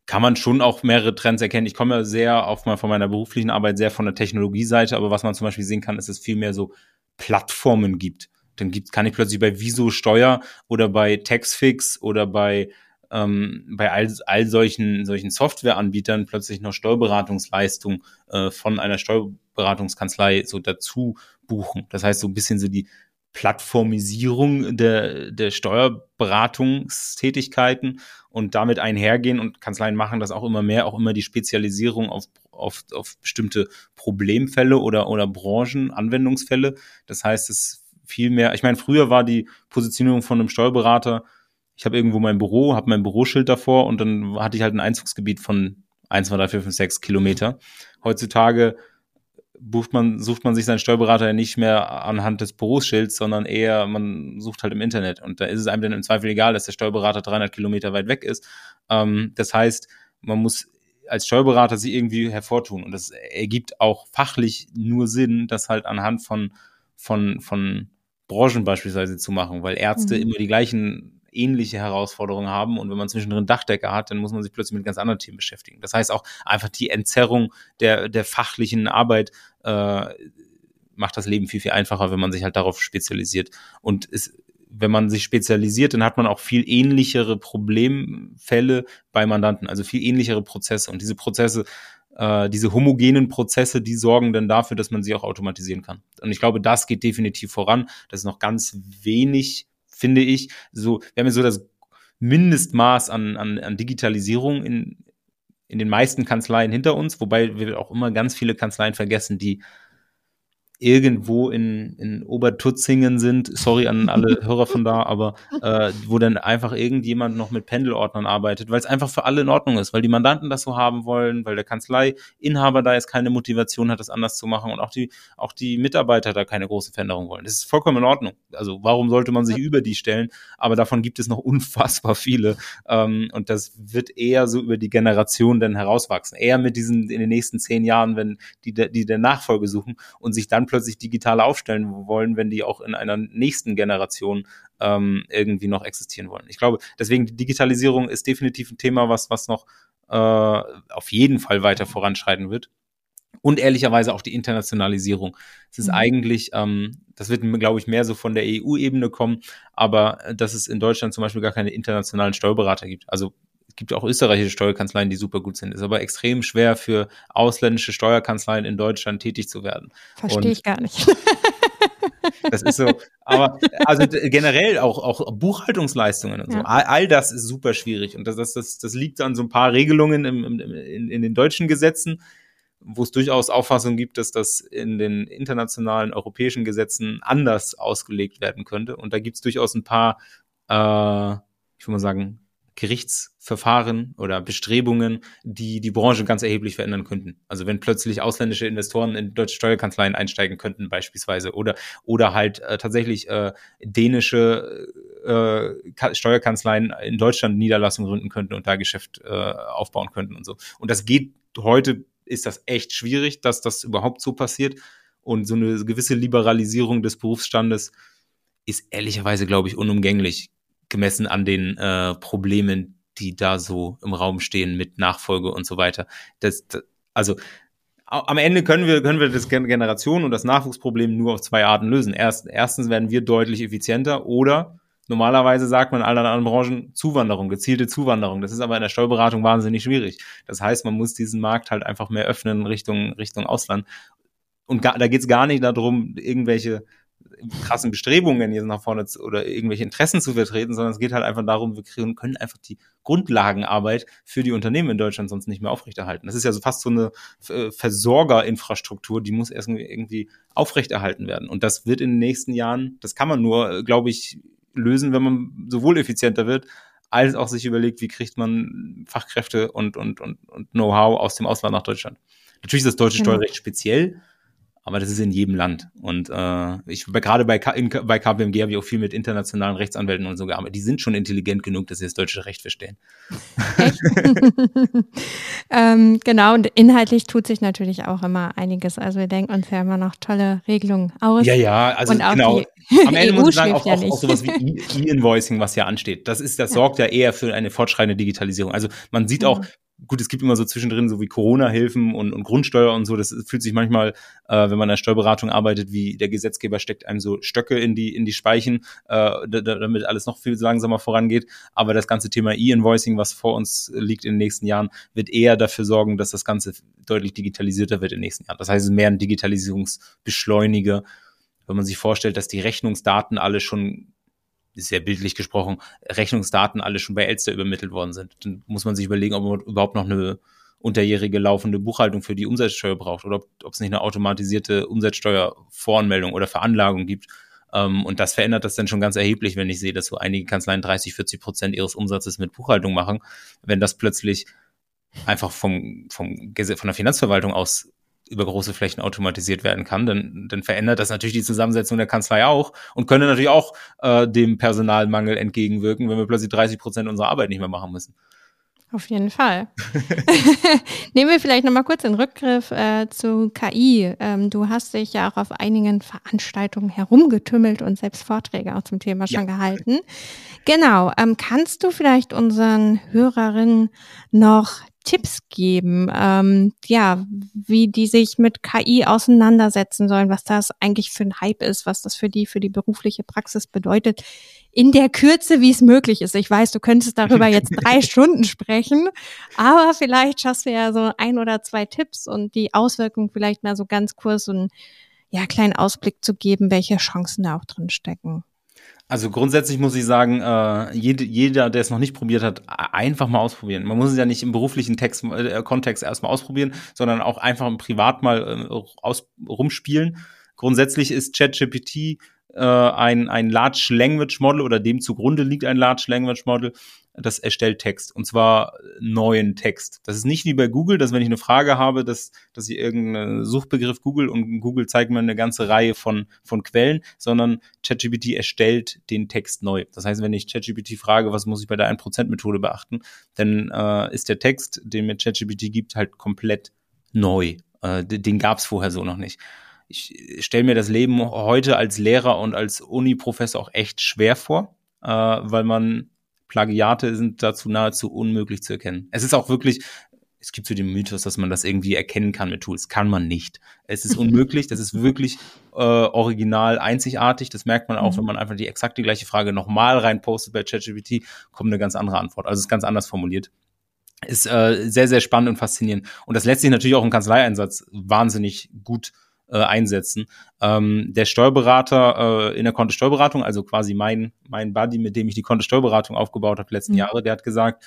kann man schon auch mehrere Trends erkennen. Ich komme ja sehr auf mal von meiner beruflichen Arbeit sehr von der Technologieseite, aber was man zum Beispiel sehen kann, ist es viel mehr so Plattformen gibt. Dann gibt, kann ich plötzlich bei Viso Steuer oder bei Taxfix oder bei ähm, bei all, all solchen, solchen Softwareanbietern plötzlich noch Steuerberatungsleistung äh, von einer Steuerberatungskanzlei so dazu buchen. Das heißt, so ein bisschen so die Plattformisierung der, der Steuerberatungstätigkeiten und damit einhergehen und Kanzleien machen das auch immer mehr, auch immer die Spezialisierung auf, auf, auf bestimmte Problemfälle oder, oder Branchen, Anwendungsfälle. Das heißt, es viel mehr, ich meine, früher war die Positionierung von einem Steuerberater, ich habe irgendwo mein Büro, habe mein Büroschild davor und dann hatte ich halt ein Einzugsgebiet von 1, 2, 3, 4, 5, 6 Kilometer. Heutzutage bucht man, sucht man sich seinen Steuerberater nicht mehr anhand des Büroschilds, sondern eher, man sucht halt im Internet. Und da ist es einem dann im Zweifel egal, dass der Steuerberater 300 Kilometer weit weg ist. Ähm, das heißt, man muss als Steuerberater sich irgendwie hervortun. Und das ergibt auch fachlich nur Sinn, das halt anhand von, von, von Branchen beispielsweise zu machen, weil Ärzte mhm. immer die gleichen ähnliche Herausforderungen haben. Und wenn man zwischendrin Dachdecker hat, dann muss man sich plötzlich mit ganz anderen Themen beschäftigen. Das heißt auch einfach die Entzerrung der, der fachlichen Arbeit äh, macht das Leben viel, viel einfacher, wenn man sich halt darauf spezialisiert. Und es, wenn man sich spezialisiert, dann hat man auch viel ähnlichere Problemfälle bei Mandanten, also viel ähnlichere Prozesse. Und diese Prozesse äh, diese homogenen Prozesse, die sorgen dann dafür, dass man sie auch automatisieren kann. Und ich glaube, das geht definitiv voran. Das ist noch ganz wenig finde ich. So, wir haben ja so das Mindestmaß an, an, an Digitalisierung in, in den meisten Kanzleien hinter uns, wobei wir auch immer ganz viele Kanzleien vergessen, die irgendwo in, in Obertutzingen sind, sorry an alle Hörer von da, aber äh, wo dann einfach irgendjemand noch mit Pendelordnern arbeitet, weil es einfach für alle in Ordnung ist, weil die Mandanten das so haben wollen, weil der Kanzleiinhaber da jetzt keine Motivation hat, das anders zu machen und auch die, auch die Mitarbeiter da keine große Veränderung wollen. Das ist vollkommen in Ordnung. Also warum sollte man sich über die stellen? Aber davon gibt es noch unfassbar viele ähm, und das wird eher so über die Generation dann herauswachsen. Eher mit diesen in den nächsten zehn Jahren, wenn die, die der Nachfolge suchen und sich dann plötzlich digital aufstellen wollen, wenn die auch in einer nächsten Generation ähm, irgendwie noch existieren wollen. Ich glaube, deswegen die Digitalisierung ist definitiv ein Thema, was, was noch äh, auf jeden Fall weiter voranschreiten wird. Und ehrlicherweise auch die Internationalisierung. Es ist mhm. eigentlich, ähm, das wird, glaube ich, mehr so von der EU-Ebene kommen, aber äh, dass es in Deutschland zum Beispiel gar keine internationalen Steuerberater gibt. Also gibt auch österreichische Steuerkanzleien, die super gut sind. Ist aber extrem schwer für ausländische Steuerkanzleien in Deutschland tätig zu werden. Verstehe ich gar nicht. Das ist so, aber also generell auch, auch Buchhaltungsleistungen und so. Ja. All, all, das ist super schwierig. Und das, das, das, das liegt an so ein paar Regelungen im, im, in, in den deutschen Gesetzen, wo es durchaus Auffassungen gibt, dass das in den internationalen europäischen Gesetzen anders ausgelegt werden könnte. Und da gibt es durchaus ein paar, äh, ich würde mal sagen, Gerichtsverfahren oder Bestrebungen, die die Branche ganz erheblich verändern könnten. Also wenn plötzlich ausländische Investoren in deutsche Steuerkanzleien einsteigen könnten beispielsweise oder oder halt äh, tatsächlich äh, dänische äh, Steuerkanzleien in Deutschland Niederlassungen gründen könnten und da Geschäft äh, aufbauen könnten und so. Und das geht heute ist das echt schwierig, dass das überhaupt so passiert und so eine gewisse Liberalisierung des Berufsstandes ist ehrlicherweise, glaube ich, unumgänglich gemessen an den äh, Problemen, die da so im Raum stehen mit Nachfolge und so weiter. Das, das, also am Ende können wir, können wir das Generation und das Nachwuchsproblem nur auf zwei Arten lösen. Erst, erstens werden wir deutlich effizienter oder Normalerweise sagt man in allen anderen Branchen Zuwanderung, gezielte Zuwanderung. Das ist aber in der Steuerberatung wahnsinnig schwierig. Das heißt, man muss diesen Markt halt einfach mehr öffnen Richtung, Richtung Ausland. Und ga, da geht es gar nicht darum, irgendwelche krassen Bestrebungen jetzt nach vorne zu, oder irgendwelche Interessen zu vertreten, sondern es geht halt einfach darum, wir kriegen, können einfach die Grundlagenarbeit für die Unternehmen in Deutschland sonst nicht mehr aufrechterhalten. Das ist ja so fast so eine äh, Versorgerinfrastruktur, die muss erst irgendwie aufrechterhalten werden. Und das wird in den nächsten Jahren, das kann man nur, äh, glaube ich, lösen, wenn man sowohl effizienter wird, als auch sich überlegt, wie kriegt man Fachkräfte und, und, und, und Know-how aus dem Ausland nach Deutschland. Natürlich ist das deutsche genau. Steuerrecht speziell, aber das ist in jedem Land. Und äh, ich gerade bei, K in, bei KPMG habe ich auch viel mit internationalen Rechtsanwälten und so gearbeitet. Die sind schon intelligent genug, dass sie das deutsche Recht verstehen. ähm, genau, und inhaltlich tut sich natürlich auch immer einiges. Also wir denken uns ja immer noch tolle Regelungen aus. Ja, ja, also und genau. Am Ende muss ich sagen, auch, ja auch, auch sowas wie e- E-Invoicing, was ja ansteht. Das ist, das ja. sorgt ja eher für eine fortschreitende Digitalisierung. Also man sieht auch, gut, es gibt immer so zwischendrin so wie Corona-Hilfen und, und Grundsteuer und so. Das fühlt sich manchmal, äh, wenn man in der Steuerberatung arbeitet, wie der Gesetzgeber steckt einem so Stöcke in die in die Speichen, äh, damit alles noch viel langsamer vorangeht. Aber das ganze Thema E-Invoicing, was vor uns liegt in den nächsten Jahren, wird eher dafür sorgen, dass das Ganze deutlich digitalisierter wird in den nächsten Jahren. Das heißt, es ist mehr ein Digitalisierungsbeschleuniger. Wenn man sich vorstellt, dass die Rechnungsdaten alle schon sehr bildlich gesprochen, Rechnungsdaten alle schon bei Elster übermittelt worden sind. Dann muss man sich überlegen, ob man überhaupt noch eine unterjährige laufende Buchhaltung für die Umsatzsteuer braucht oder ob, ob es nicht eine automatisierte Umsatzsteuervoranmeldung oder Veranlagung gibt. Ähm, und das verändert das dann schon ganz erheblich, wenn ich sehe, dass so einige Kanzleien 30, 40 Prozent ihres Umsatzes mit Buchhaltung machen. Wenn das plötzlich einfach vom, vom, von der Finanzverwaltung aus über große Flächen automatisiert werden kann, dann, dann verändert das natürlich die Zusammensetzung der Kanzlei auch und könnte natürlich auch äh, dem Personalmangel entgegenwirken, wenn wir plötzlich 30 Prozent unserer Arbeit nicht mehr machen müssen. Auf jeden Fall. Nehmen wir vielleicht nochmal kurz den Rückgriff äh, zu KI. Ähm, du hast dich ja auch auf einigen Veranstaltungen herumgetümmelt und selbst Vorträge auch zum Thema schon ja. gehalten. Genau. Ähm, kannst du vielleicht unseren Hörerinnen noch Tipps geben, ähm, ja, wie die sich mit KI auseinandersetzen sollen, was das eigentlich für ein Hype ist, was das für die, für die berufliche Praxis bedeutet, in der Kürze, wie es möglich ist. Ich weiß, du könntest darüber jetzt drei Stunden sprechen, aber vielleicht schaffst du ja so ein oder zwei Tipps und die Auswirkungen vielleicht mal so ganz kurz und ja, kleinen Ausblick zu geben, welche Chancen da auch drin stecken. Also grundsätzlich muss ich sagen, äh, jede, jeder, der es noch nicht probiert hat, einfach mal ausprobieren. Man muss es ja nicht im beruflichen Text, äh, Kontext erstmal ausprobieren, sondern auch einfach im Privat mal äh, aus, rumspielen. Grundsätzlich ist ChatGPT äh, ein, ein Large Language Model oder dem zugrunde liegt ein Large Language Model, das erstellt Text und zwar neuen Text. Das ist nicht wie bei Google, dass wenn ich eine Frage habe, dass, dass ich irgendeinen Suchbegriff Google und Google zeigt mir eine ganze Reihe von, von Quellen, sondern ChatGPT erstellt den Text neu. Das heißt, wenn ich ChatGPT frage, was muss ich bei der 1%-Methode beachten, dann äh, ist der Text, den mir ChatGPT gibt, halt komplett neu. Äh, den gab es vorher so noch nicht ich stelle mir das Leben heute als Lehrer und als Uni-Professor auch echt schwer vor, äh, weil man Plagiate sind dazu nahezu unmöglich zu erkennen. Es ist auch wirklich, es gibt so den Mythos, dass man das irgendwie erkennen kann mit Tools. Kann man nicht. Es ist unmöglich. Das ist wirklich äh, original einzigartig. Das merkt man auch, mhm. wenn man einfach die exakt die gleiche Frage nochmal reinpostet bei ChatGPT, kommt eine ganz andere Antwort. Also es ist ganz anders formuliert. Ist äh, sehr, sehr spannend und faszinierend. Und das lässt sich natürlich auch im Kanzleieinsatz wahnsinnig gut äh, einsetzen. Ähm, der Steuerberater äh, in der Kontosteuerberatung, also quasi mein, mein Buddy, mit dem ich die Kontosteuerberatung aufgebaut habe letzten mhm. Jahre, der hat gesagt,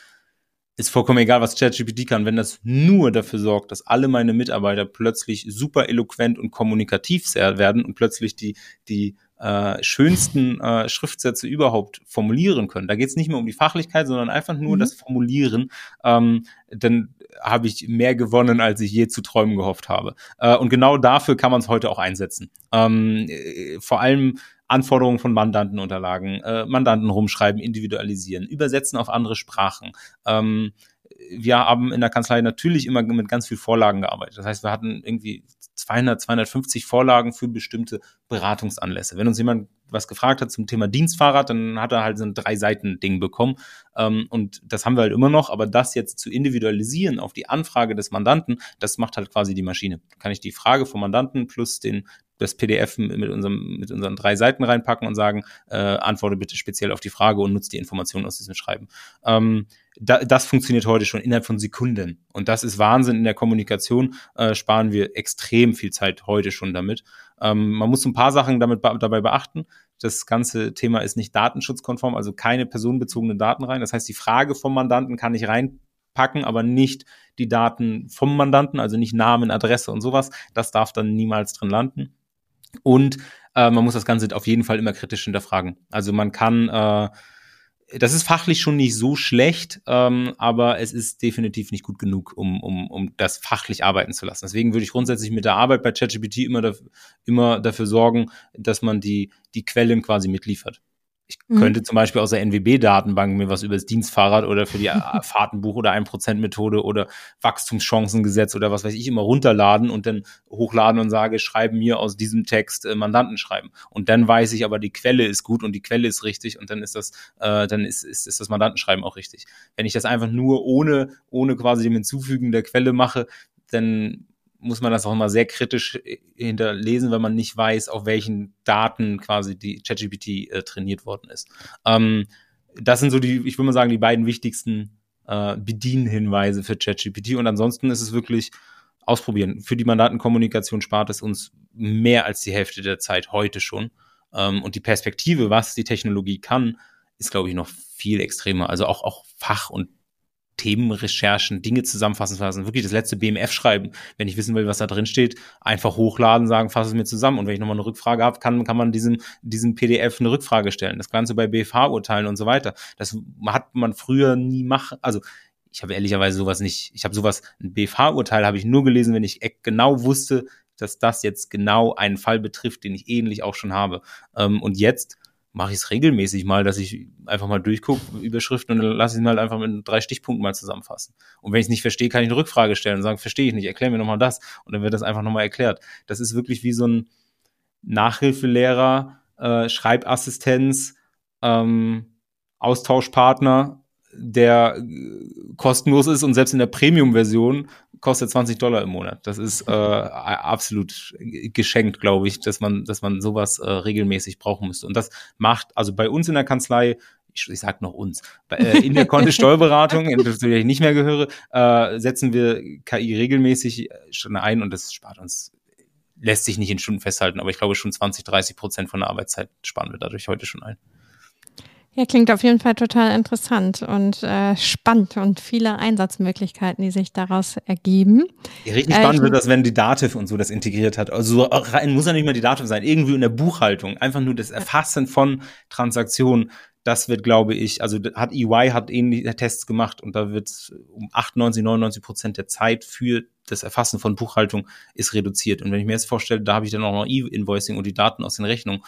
ist vollkommen egal, was ChatGPT kann, wenn das nur dafür sorgt, dass alle meine Mitarbeiter plötzlich super eloquent und kommunikativ werden und plötzlich die, die äh, schönsten äh, Schriftsätze überhaupt formulieren können. Da geht es nicht mehr um die Fachlichkeit, sondern einfach nur mhm. das Formulieren. Ähm, denn habe ich mehr gewonnen, als ich je zu träumen gehofft habe. Äh, und genau dafür kann man es heute auch einsetzen. Ähm, äh, vor allem Anforderungen von Mandantenunterlagen, äh, Mandanten rumschreiben, individualisieren, übersetzen auf andere Sprachen. Ähm, wir haben in der Kanzlei natürlich immer mit ganz viel Vorlagen gearbeitet. Das heißt, wir hatten irgendwie 200, 250 Vorlagen für bestimmte Beratungsanlässe. Wenn uns jemand was gefragt hat zum Thema Dienstfahrrad, dann hat er halt so ein Drei-Seiten-Ding bekommen. Ähm, und das haben wir halt immer noch, aber das jetzt zu individualisieren auf die Anfrage des Mandanten, das macht halt quasi die Maschine. Kann ich die Frage vom Mandanten plus den das PDF mit, unserem, mit unseren drei Seiten reinpacken und sagen, äh, antworte bitte speziell auf die Frage und nutze die Informationen aus diesem Schreiben. Ähm, da, das funktioniert heute schon innerhalb von Sekunden. Und das ist Wahnsinn. In der Kommunikation äh, sparen wir extrem viel Zeit heute schon damit. Ähm, man muss ein paar Sachen damit dabei beachten. Das ganze Thema ist nicht datenschutzkonform, also keine personenbezogenen Daten rein. Das heißt, die Frage vom Mandanten kann ich reinpacken, aber nicht die Daten vom Mandanten, also nicht Namen, Adresse und sowas. Das darf dann niemals drin landen. Und äh, man muss das Ganze auf jeden Fall immer kritisch hinterfragen. Also man kann äh, das ist fachlich schon nicht so schlecht, ähm, aber es ist definitiv nicht gut genug, um, um, um das fachlich arbeiten zu lassen. Deswegen würde ich grundsätzlich mit der Arbeit bei ChatGPT immer, da, immer dafür sorgen, dass man die, die Quellen quasi mitliefert. Ich mhm. könnte zum Beispiel aus der NWB-Datenbank mir was über das Dienstfahrrad oder für die äh, Fahrtenbuch oder 1%-Methode oder Wachstumschancengesetz oder was weiß ich immer runterladen und dann hochladen und sage, schreibe mir aus diesem Text äh, Mandanten schreiben. Und dann weiß ich aber, die Quelle ist gut und die Quelle ist richtig und dann ist das, äh, dann ist, ist, ist das Mandantenschreiben auch richtig. Wenn ich das einfach nur ohne, ohne quasi dem Hinzufügen der Quelle mache, dann muss man das auch immer sehr kritisch äh, hinterlesen, wenn man nicht weiß, auf welchen Daten quasi die ChatGPT äh, trainiert worden ist. Ähm, das sind so die, ich würde mal sagen, die beiden wichtigsten äh, Bedienhinweise für ChatGPT. Und ansonsten ist es wirklich ausprobieren. Für die Mandatenkommunikation spart es uns mehr als die Hälfte der Zeit heute schon. Ähm, und die Perspektive, was die Technologie kann, ist, glaube ich, noch viel extremer. Also auch, auch Fach- und Themenrecherchen, Dinge zusammenfassen lassen, wirklich das letzte BMF schreiben, wenn ich wissen will, was da drin steht, einfach hochladen, sagen, fasse es mir zusammen. Und wenn ich nochmal eine Rückfrage habe, kann, kann man diesem, diesem PDF eine Rückfrage stellen. Das Ganze bei BFH-Urteilen und so weiter. Das hat man früher nie machen, also ich habe ehrlicherweise sowas nicht, ich habe sowas, ein BFH-Urteil habe ich nur gelesen, wenn ich genau wusste, dass das jetzt genau einen Fall betrifft, den ich ähnlich auch schon habe. Ähm, und jetzt mache ich es regelmäßig mal, dass ich einfach mal durchgucke, Überschriften und dann lasse ich es mal einfach mit drei Stichpunkten mal zusammenfassen. Und wenn ich es nicht verstehe, kann ich eine Rückfrage stellen und sagen, verstehe ich nicht, erklär mir nochmal das. Und dann wird das einfach nochmal erklärt. Das ist wirklich wie so ein Nachhilfelehrer, äh, Schreibassistenz, ähm, Austauschpartner, der äh, kostenlos ist und selbst in der Premium-Version kostet 20 Dollar im Monat. Das ist äh, absolut geschenkt, glaube ich, dass man, dass man sowas äh, regelmäßig brauchen müsste. Und das macht, also bei uns in der Kanzlei, ich, ich sag noch uns, bei, äh, in der Konto-Steuerberatung, in der ich nicht mehr gehöre, äh, setzen wir KI regelmäßig schon ein und das spart uns lässt sich nicht in Stunden festhalten, aber ich glaube schon 20, 30 Prozent von der Arbeitszeit sparen wir dadurch heute schon ein. Ja, klingt auf jeden Fall total interessant und äh, spannend und viele Einsatzmöglichkeiten, die sich daraus ergeben. Ja, richtig äh, spannend wird das, wenn die Dativ und so das integriert hat. Also rein muss ja nicht mehr die Dativ sein, irgendwie in der Buchhaltung, einfach nur das Erfassen von Transaktionen. Das wird, glaube ich, also hat EY hat ähnliche Tests gemacht und da wird um 98, 99 Prozent der Zeit für das Erfassen von Buchhaltung ist reduziert. Und wenn ich mir jetzt vorstelle, da habe ich dann auch noch E-Invoicing und die Daten aus den Rechnungen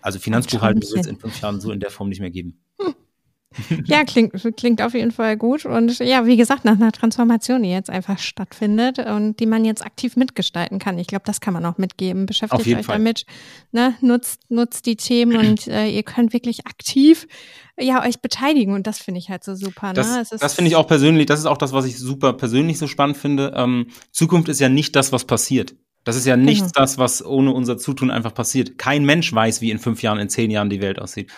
also Finanzbuchhaltung wird es in fünf Jahren so in der Form nicht mehr geben. Hm. Ja, klingt, klingt auf jeden Fall gut. Und ja, wie gesagt, nach einer Transformation, die jetzt einfach stattfindet und die man jetzt aktiv mitgestalten kann. Ich glaube, das kann man auch mitgeben. Beschäftigt euch Fall. damit, ne? nutzt, nutzt die Themen und äh, ihr könnt wirklich aktiv ja, euch beteiligen. Und das finde ich halt so super. Ne? Das, das finde ich auch persönlich, das ist auch das, was ich super persönlich so spannend finde. Ähm, Zukunft ist ja nicht das, was passiert. Das ist ja nichts genau. das, was ohne unser Zutun einfach passiert. Kein Mensch weiß, wie in fünf Jahren, in zehn Jahren die Welt aussieht.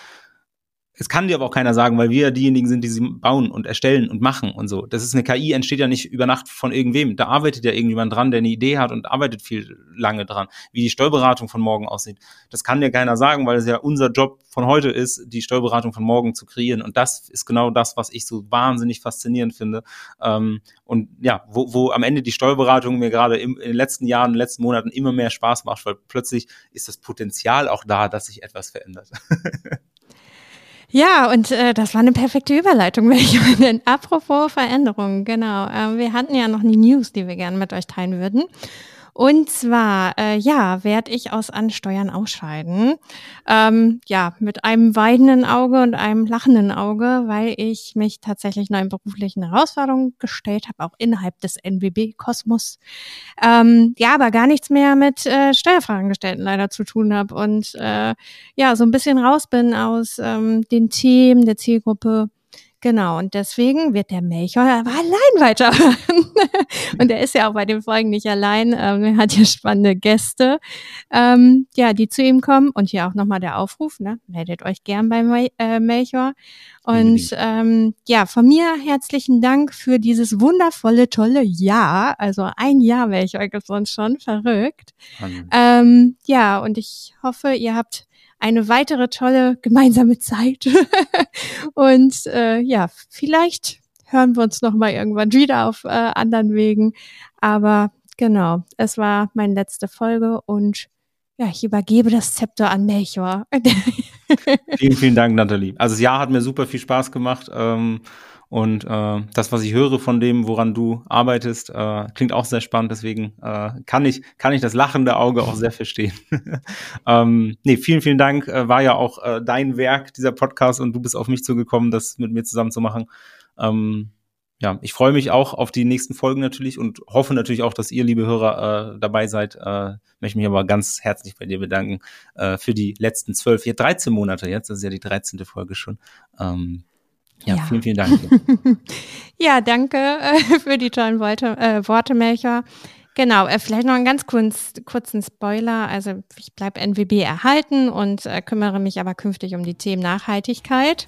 Es kann dir aber auch keiner sagen, weil wir diejenigen sind, die sie bauen und erstellen und machen und so. Das ist eine KI, entsteht ja nicht über Nacht von irgendwem. Da arbeitet ja irgendjemand dran, der eine Idee hat und arbeitet viel lange dran. Wie die Steuerberatung von morgen aussieht, das kann dir keiner sagen, weil es ja unser Job von heute ist, die Steuerberatung von morgen zu kreieren. Und das ist genau das, was ich so wahnsinnig faszinierend finde. Ähm, und ja, wo, wo am Ende die Steuerberatung mir gerade in den letzten Jahren, in den letzten Monaten immer mehr Spaß macht, weil plötzlich ist das Potenzial auch da, dass sich etwas verändert. Ja, und äh, das war eine perfekte Überleitung, Denn apropos Veränderungen, genau. Äh, wir hatten ja noch die News, die wir gerne mit euch teilen würden. Und zwar, äh, ja, werde ich aus Ansteuern ausscheiden. Ähm, ja, mit einem weinenden Auge und einem lachenden Auge, weil ich mich tatsächlich neuen beruflichen Herausforderungen gestellt habe, auch innerhalb des NBB-Kosmos. Ähm, ja, aber gar nichts mehr mit äh, Steuerfragen gestellten leider zu tun habe und äh, ja, so ein bisschen raus bin aus ähm, den Themen der Zielgruppe Genau, und deswegen wird der Melchior aber allein weitermachen. und er ist ja auch bei den Folgen nicht allein. Ähm, er hat ja spannende Gäste, ähm, ja, die zu ihm kommen. Und hier auch nochmal der Aufruf, ne? meldet euch gern bei Mel äh, Melchior. Und ähm, ja, von mir herzlichen Dank für dieses wundervolle, tolle Jahr. Also ein Jahr Melchior gibt uns schon, verrückt. Ähm, ja, und ich hoffe, ihr habt eine weitere tolle gemeinsame Zeit. und äh, ja, vielleicht hören wir uns noch mal irgendwann wieder auf äh, anderen Wegen. Aber genau, es war meine letzte Folge und ja, ich übergebe das Zepter an Melchior. vielen, vielen Dank, Nathalie. Also das Jahr hat mir super viel Spaß gemacht. Ähm, und äh, das, was ich höre von dem, woran du arbeitest, äh, klingt auch sehr spannend. Deswegen äh, kann ich kann ich das lachende Auge auch sehr verstehen. ähm, nee, vielen vielen Dank. Äh, war ja auch äh, dein Werk dieser Podcast und du bist auf mich zugekommen, das mit mir zusammen zu machen. Ähm, ja, ich freue mich auch auf die nächsten Folgen natürlich und hoffe natürlich auch, dass ihr, liebe Hörer, äh, dabei seid. Äh, möchte mich aber ganz herzlich bei dir bedanken äh, für die letzten zwölf, ja 13 Monate jetzt, das ist ja die 13. Folge schon. Ähm, ja, ja, vielen, vielen Dank. ja, danke äh, für die tollen Worte, äh, Worte Melcher. Genau, äh, vielleicht noch einen ganz kurz, kurzen Spoiler. Also ich bleibe NWB erhalten und äh, kümmere mich aber künftig um die Themen Nachhaltigkeit,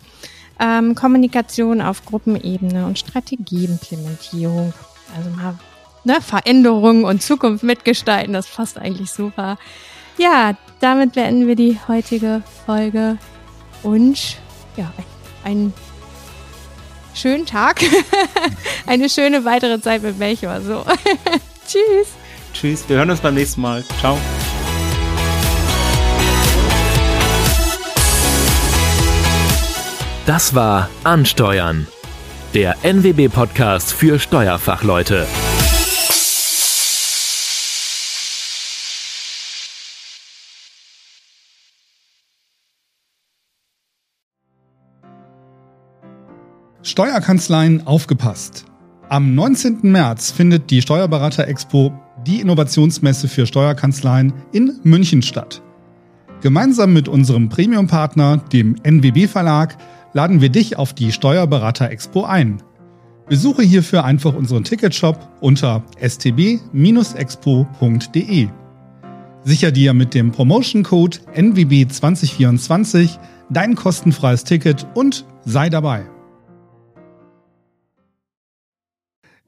ähm, Kommunikation auf Gruppenebene und Strategieimplementierung. Also mal ne, Veränderungen und Zukunft mitgestalten, das passt eigentlich super. Ja, damit beenden wir die heutige Folge und ja, ein schönen Tag, eine schöne weitere Zeit mit Melchior. So. Tschüss. Tschüss, wir hören uns beim nächsten Mal. Ciao. Das war Ansteuern, der NWB-Podcast für Steuerfachleute. Steuerkanzleien aufgepasst. Am 19. März findet die Steuerberater Expo, die Innovationsmesse für Steuerkanzleien in München statt. Gemeinsam mit unserem Premium-Partner, dem NWB Verlag, laden wir dich auf die Steuerberater Expo ein. Besuche hierfür einfach unseren Ticketshop unter stb-expo.de. Sicher dir mit dem Promotion-Code NWB2024 dein kostenfreies Ticket und sei dabei.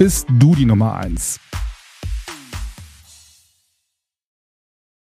bist du die Nummer eins.